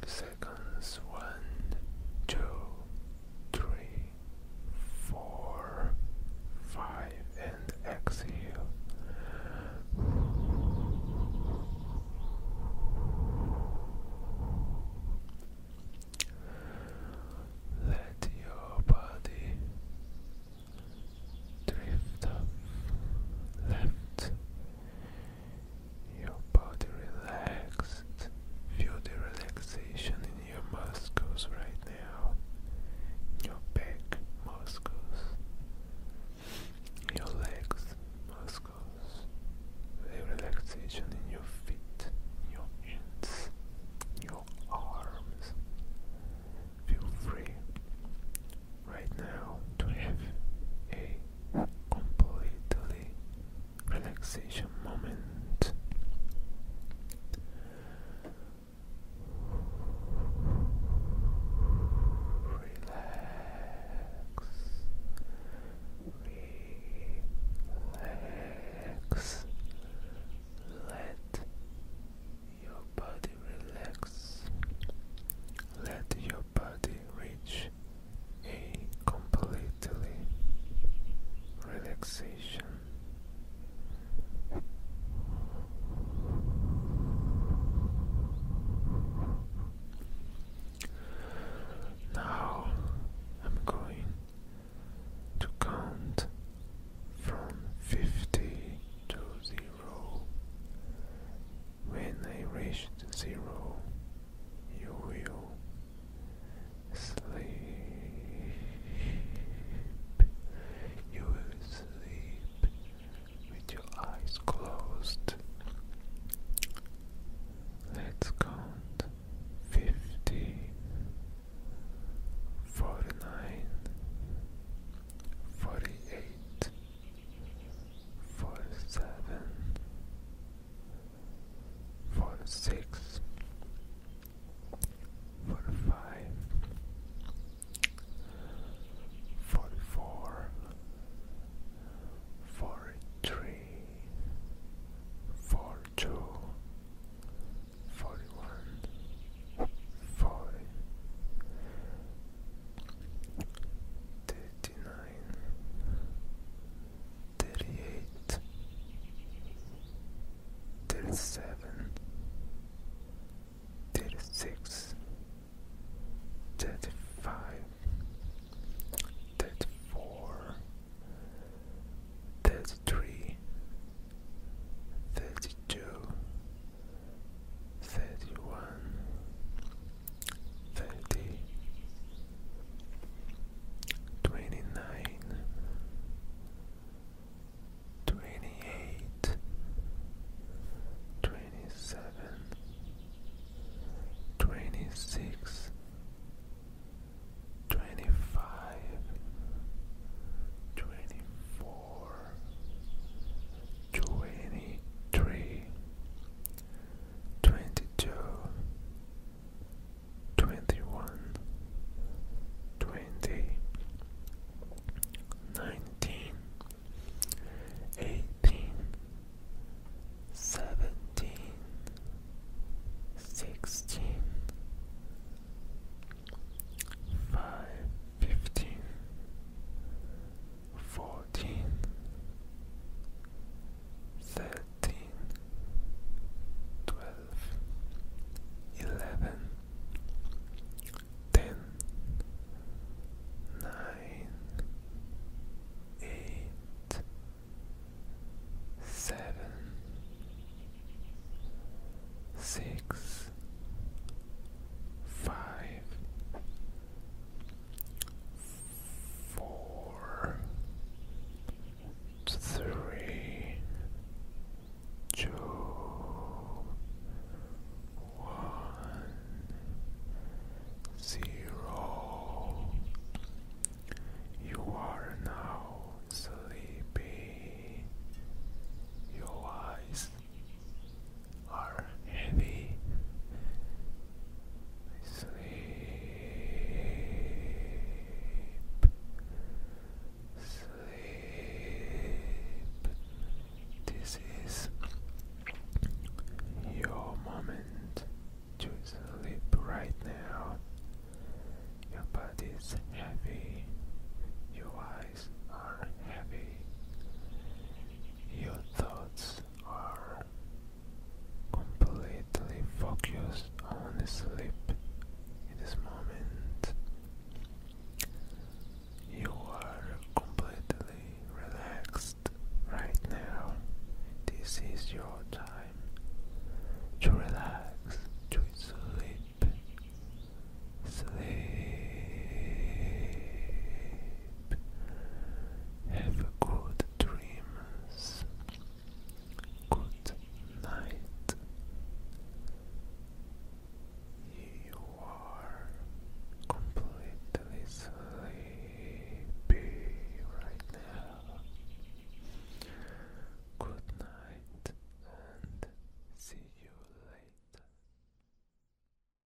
five seconds. relaxation moment. Thirty-seven, thing. six.